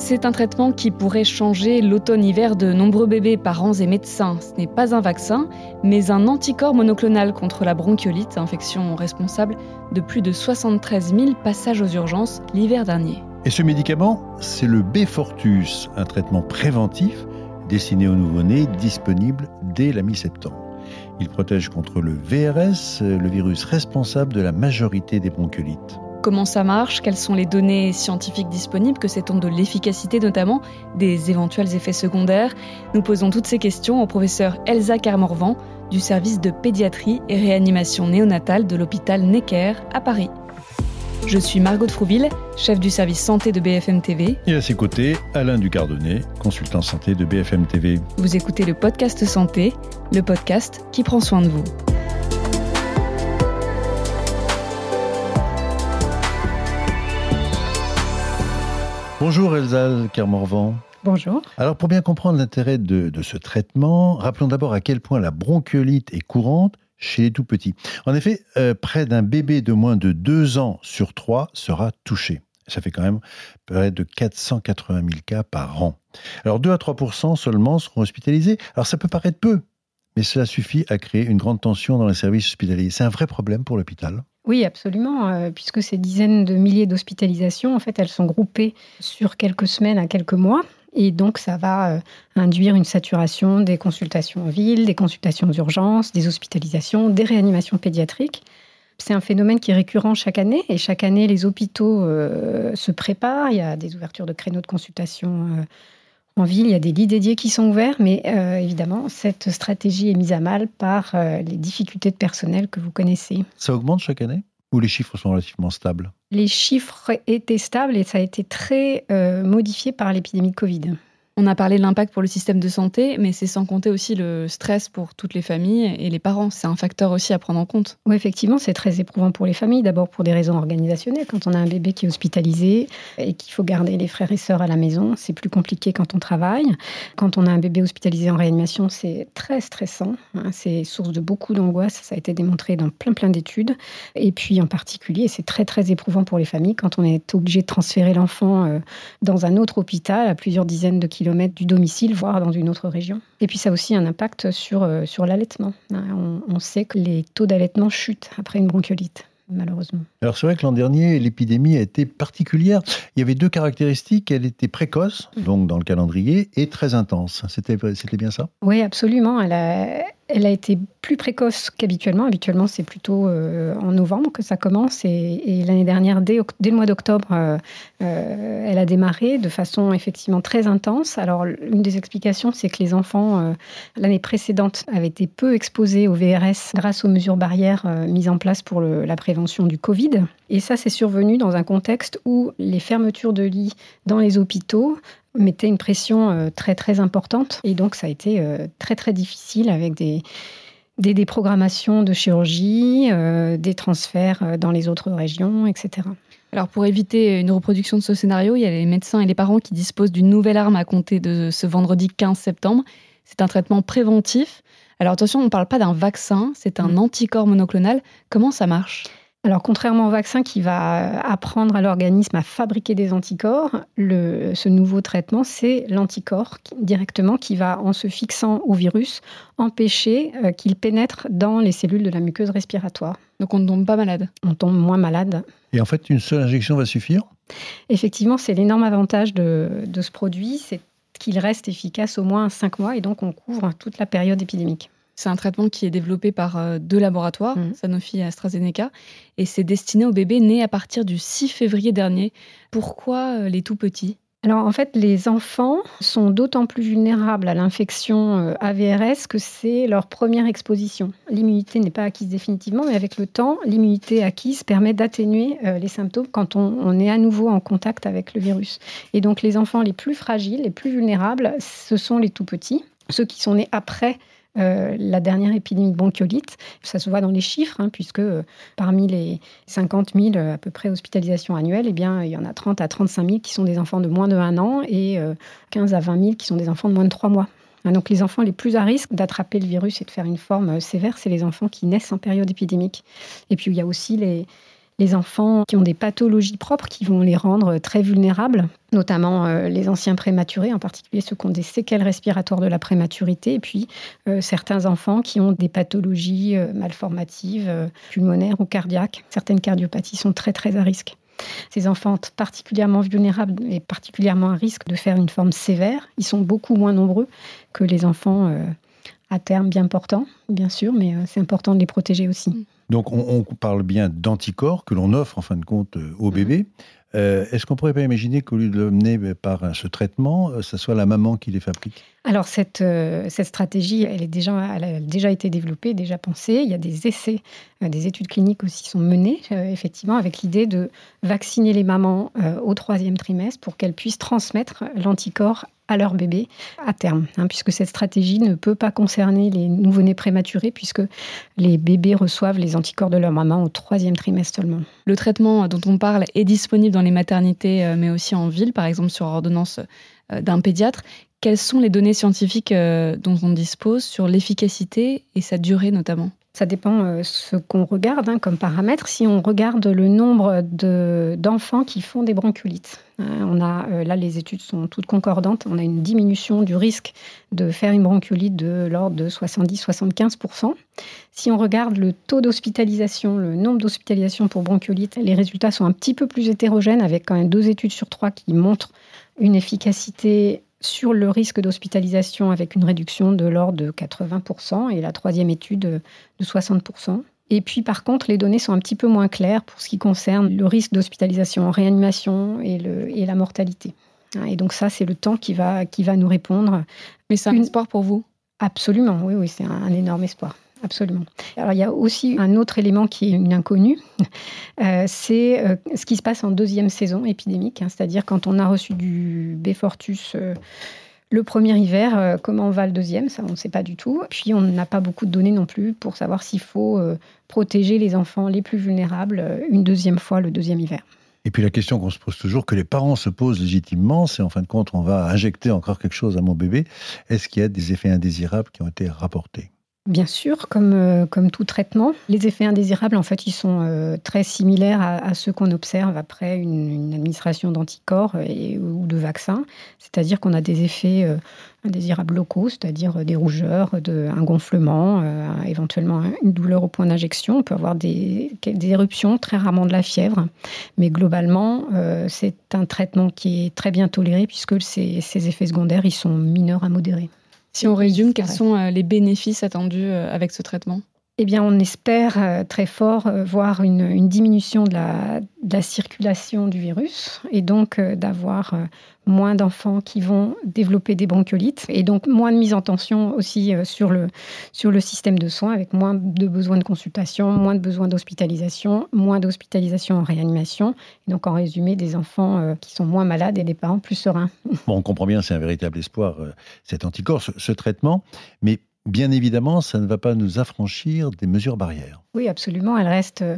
C'est un traitement qui pourrait changer l'automne-hiver de nombreux bébés, parents et médecins. Ce n'est pas un vaccin, mais un anticorps monoclonal contre la bronchiolite, infection responsable de plus de 73 000 passages aux urgences l'hiver dernier. Et ce médicament, c'est le B-Fortus, un traitement préventif destiné aux nouveau-nés, disponible dès la mi-septembre. Il protège contre le VRS, le virus responsable de la majorité des bronchiolites. Comment ça marche Quelles sont les données scientifiques disponibles Que sait-on de l'efficacité notamment Des éventuels effets secondaires Nous posons toutes ces questions au professeur Elsa Carmorvan du service de pédiatrie et réanimation néonatale de l'hôpital Necker à Paris. Je suis Margot de Frouville, chef du service santé de BFM TV. Et à ses côtés, Alain Ducardonnet, consultant santé de BFM TV. Vous écoutez le podcast Santé, le podcast qui prend soin de vous. Bonjour Elsa Kermorvan. Bonjour. Alors pour bien comprendre l'intérêt de, de ce traitement, rappelons d'abord à quel point la bronchiolite est courante chez les tout petits. En effet, euh, près d'un bébé de moins de 2 ans sur 3 sera touché. Ça fait quand même près de 480 000 cas par an. Alors 2 à 3 seulement seront hospitalisés. Alors ça peut paraître peu, mais cela suffit à créer une grande tension dans les services hospitaliers. C'est un vrai problème pour l'hôpital. Oui, absolument, euh, puisque ces dizaines de milliers d'hospitalisations, en fait, elles sont groupées sur quelques semaines à quelques mois. Et donc, ça va euh, induire une saturation des consultations en ville, des consultations d'urgence, des hospitalisations, des réanimations pédiatriques. C'est un phénomène qui est récurrent chaque année et chaque année, les hôpitaux euh, se préparent. Il y a des ouvertures de créneaux de consultation en ville, il y a des lits dédiés qui sont ouverts, mais évidemment, cette stratégie est mise à mal par les difficultés de personnel que vous connaissez. Ça augmente chaque année ou les chiffres sont relativement stables? Les chiffres étaient stables et ça a été très euh, modifié par l'épidémie de Covid. On a parlé de l'impact pour le système de santé, mais c'est sans compter aussi le stress pour toutes les familles et les parents. C'est un facteur aussi à prendre en compte. Oui, effectivement, c'est très éprouvant pour les familles. D'abord pour des raisons organisationnelles. Quand on a un bébé qui est hospitalisé et qu'il faut garder les frères et sœurs à la maison, c'est plus compliqué quand on travaille. Quand on a un bébé hospitalisé en réanimation, c'est très stressant. Hein. C'est source de beaucoup d'angoisse. Ça a été démontré dans plein plein d'études. Et puis en particulier, c'est très très éprouvant pour les familles quand on est obligé de transférer l'enfant euh, dans un autre hôpital à plusieurs dizaines de kilomètres du domicile, voire dans une autre région. Et puis ça a aussi un impact sur, euh, sur l'allaitement. Hein, on, on sait que les taux d'allaitement chutent après une bronchiolite malheureusement. Alors c'est vrai que l'an dernier, l'épidémie a été particulière. Il y avait deux caractéristiques. Elle était précoce, mmh. donc dans le calendrier, et très intense. C'était bien ça? Oui, absolument. Elle a, elle a été plus précoce qu'habituellement. Habituellement, c'est plutôt euh, en novembre que ça commence. Et, l'année dernière, dès, le mois d'octobre, euh, euh, elle a démarré de façon effectivement très intense. Alors, une des explications, c'est que les enfants, l'année précédente, avaient été peu exposés au VRS grâce aux mesures barrières mises en place pour la prévention du Covid. Et ça, c'est survenu dans un contexte où les fermetures de lits dans les hôpitaux mettait une pression euh, très très importante et donc ça a été euh, très très difficile avec des des déprogrammations de chirurgie, euh, des transferts dans les autres régions, etc. Alors pour éviter une reproduction de ce scénario, il y a les médecins et les parents qui disposent d'une nouvelle arme à compter de ce vendredi 15 septembre. C'est un traitement préventif. Alors attention, on ne parle pas d'un vaccin, c'est un mm. anticorps monoclonal. Comment ça marche? Alors, contrairement au vaccin qui va apprendre à l'organisme à fabriquer des anticorps, ce nouveau traitement, c'est l'anticorps directement qui va, en se fixant au virus, empêcher euh, qu'il pénètre dans les cellules de la muqueuse respiratoire. Donc, on ne tombe pas malade On tombe moins malade. Et en fait, une seule injection va suffire? Effectivement, c'est l'énorme avantage de, de ce produit, c'est qu'il reste efficace au moins 5 mois et donc on couvre toute la période épidémique. C'est un traitement qui est développé par euh, deux laboratoires, mmh. Sanofi et AstraZeneca, et c'est destiné aux bébés nés à partir du 6 février dernier. Pourquoi euh, les tout petits? Alors en fait, les enfants sont d'autant plus vulnérables à l'infection euh, AVRS que c'est leur première exposition. L'immunité n'est pas acquise définitivement, mais avec le temps, l'immunité acquise permet d'atténuer les symptômes quand on, on, est à nouveau en contact avec le virus. Et donc les enfants les plus fragiles, les plus vulnérables, ce sont les tout petits, ceux qui sont nés après euh, la dernière épidémie de bronchiolite. Ça se voit dans les chiffres, hein, puisque euh, parmi les 50 000 euh, à peu près hospitalisations annuelles, eh bien, il y en a 30 à 35 000 qui sont des enfants de moins de 1 an et 15 à 20 000 qui sont des enfants de moins de 3 mois. Hein, donc les enfants les plus à risque d'attraper le virus et de faire une forme sévère, c'est les enfants qui naissent en période épidémique. Et puis il y a aussi les, les enfants qui ont des pathologies propres qui vont les rendre très vulnérables, notamment euh, les anciens prématurés, en particulier ceux qui ont des séquelles respiratoires de la prématurité, et puis euh, certains enfants qui ont des pathologies euh, malformatives, pulmonaires ou cardiaques. Certaines cardiopathies sont très très à risque. Ces enfants particulièrement vulnérables et particulièrement à risque de faire une forme sévère, ils sont beaucoup moins nombreux que les enfants à terme bien portants, bien sûr, mais c'est important de les protéger aussi. Donc on, parle bien d'anticorps que l'on offre en fin de compte euh, au bébé. Euh, est-ce qu'on pourrait pas imaginer qu'au lieu de l'emmener par ce traitement, euh, ce soit la maman qui les fabrique? Alors cette, cette stratégie, elle, est déjà, elle a déjà été développée, déjà pensée. Il y a des essais, des études cliniques aussi sont menées, effectivement, avec l'idée de vacciner les mamans au troisième trimestre pour qu'elles puissent transmettre l'anticorps à leur bébé à terme, hein, puisque cette stratégie ne peut pas concerner les nouveau-nés prématurés, puisque les bébés reçoivent les anticorps de leur maman au troisième trimestre seulement. Le traitement dont on parle est disponible dans les maternités, euh, mais aussi en ville, par exemple sur ordonnance euh, d'un pédiatre. Quelles sont les données scientifiques euh, dont on dispose sur l'efficacité et sa durée notamment? Ça dépend euh, ce qu'on regarde hein, comme paramètre. Si on regarde le nombre d'enfants qui font des bronchiolites, hein, on a, euh, là les études sont toutes concordantes, on a une diminution du risque de faire une bronchiolite de l'ordre de 70-75%. Si on regarde le taux d'hospitalisation, le nombre d'hospitalisations pour bronchiolite, les résultats sont un petit peu plus hétérogènes avec quand même deux études sur trois qui montrent une efficacité sur le risque d'hospitalisation avec une réduction de l'ordre de 80% et la troisième étude de 60%. Et puis par contre, les données sont un petit peu moins claires pour ce qui concerne le risque d'hospitalisation en réanimation et, le, et la mortalité. Et donc ça, c'est le temps qui va, qui va nous répondre. Mais c'est un espoir pour vous? Absolument, oui, oui, c'est un énorme espoir absolument. Alors il y a aussi un autre élément qui est une inconnue, euh, c'est euh, ce qui se passe en deuxième saison épidémique, hein. c'est-à-dire quand on a reçu du Befortus euh, le premier hiver, comment va le deuxième, ça on ne sait pas du tout. Puis on n'a pas beaucoup de données non plus pour savoir s'il faut protéger les enfants les plus vulnérables une deuxième fois le deuxième hiver. Et puis la question qu'on se pose toujours, que les parents se posent légitimement, c'est en fin de compte, on va injecter encore quelque chose à mon bébé. Est-ce qu'il y a des effets indésirables qui ont été rapportés? Bien sûr, comme, euh, comme tout traitement, les effets indésirables, en fait, ils sont euh, très similaires à, ceux qu'on observe après une, administration d'anticorps ou de vaccins. C'est-à-dire qu'on a des effets euh, indésirables locaux, c'est-à-dire des rougeurs, de, un gonflement, éventuellement une douleur au point d'injection. On peut avoir des, des, éruptions, très rarement de la fièvre. Mais globalement, c'est un traitement qui est très bien toléré puisque ces, ces effets secondaires, ils sont mineurs à modérés. Si on résume, quels sont euh, les bénéfices attendus euh, avec ce traitement? Eh bien, on espère euh, très fort voir une, diminution de la, circulation du virus et donc d'avoir moins d'enfants qui vont développer des bronchiolites et donc moins de mise en tension aussi sur le, sur le système de soins avec moins de besoins de consultation, moins de besoins d'hospitalisation, moins d'hospitalisation en réanimation. Donc, en résumé, des enfants qui sont moins malades et des parents plus sereins. Bon, on comprend bien, c'est un véritable espoir, cet anticorps, ce, ce traitement. Mais bien évidemment, ça ne va pas nous affranchir des mesures barrières. Oui, absolument. Elles restent euh,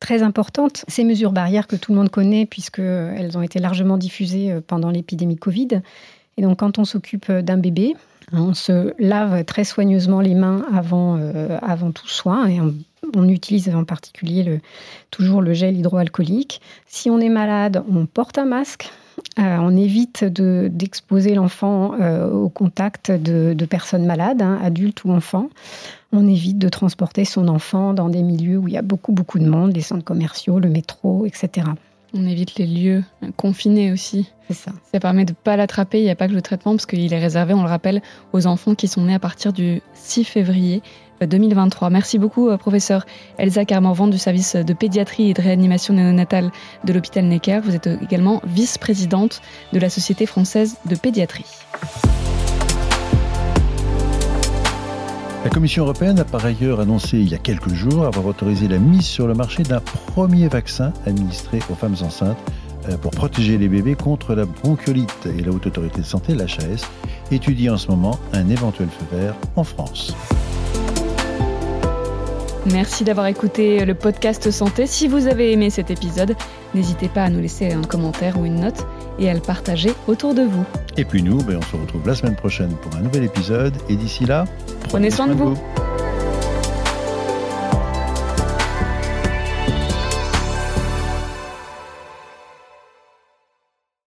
très importantes. Ces mesures barrières que tout le monde connaît, puisqu'elles ont été largement diffusées euh, pendant l'épidémie Covid. Et donc, quand on s'occupe euh, d'un bébé, on se lave très soigneusement les mains avant, avant tout soin et on, utilise en particulier toujours le gel hydroalcoolique. Si on est malade, on porte un masque euh, on évite d'exposer l'enfant euh, au contact de, personnes malades, hein, adultes ou enfants. On évite de transporter son enfant dans des milieux où il y a beaucoup, beaucoup de monde, les centres commerciaux, le métro, etc. On évite les lieux confinés aussi. C'est ça. Ça permet de ne pas l'attraper. Il n'y a pas que le traitement, parce qu'il est réservé, on le rappelle, aux enfants qui sont nés à partir du 6 février 2023. Merci beaucoup, euh, professeur Elsa Carmorvan du service de pédiatrie et de réanimation néonatale de l'hôpital Necker. Vous êtes également vice-présidente de la Société française de pédiatrie. La Commission européenne a par ailleurs annoncé il y a quelques jours avoir autorisé la mise sur le marché d'un premier vaccin administré aux femmes enceintes euh, pour protéger les bébés contre la bronchiolite. Et la Haute Autorité de Santé, l'HAS, étudie en ce moment un éventuel feu vert en France. Merci d'avoir écouté le podcast Santé. Si vous avez aimé cet épisode, n'hésitez pas à nous laisser un commentaire ou une note et à le partager autour de vous. Et puis nous, ben, on se retrouve la semaine prochaine pour un nouvel épisode. Et d'ici là, prenez, soin, de vous.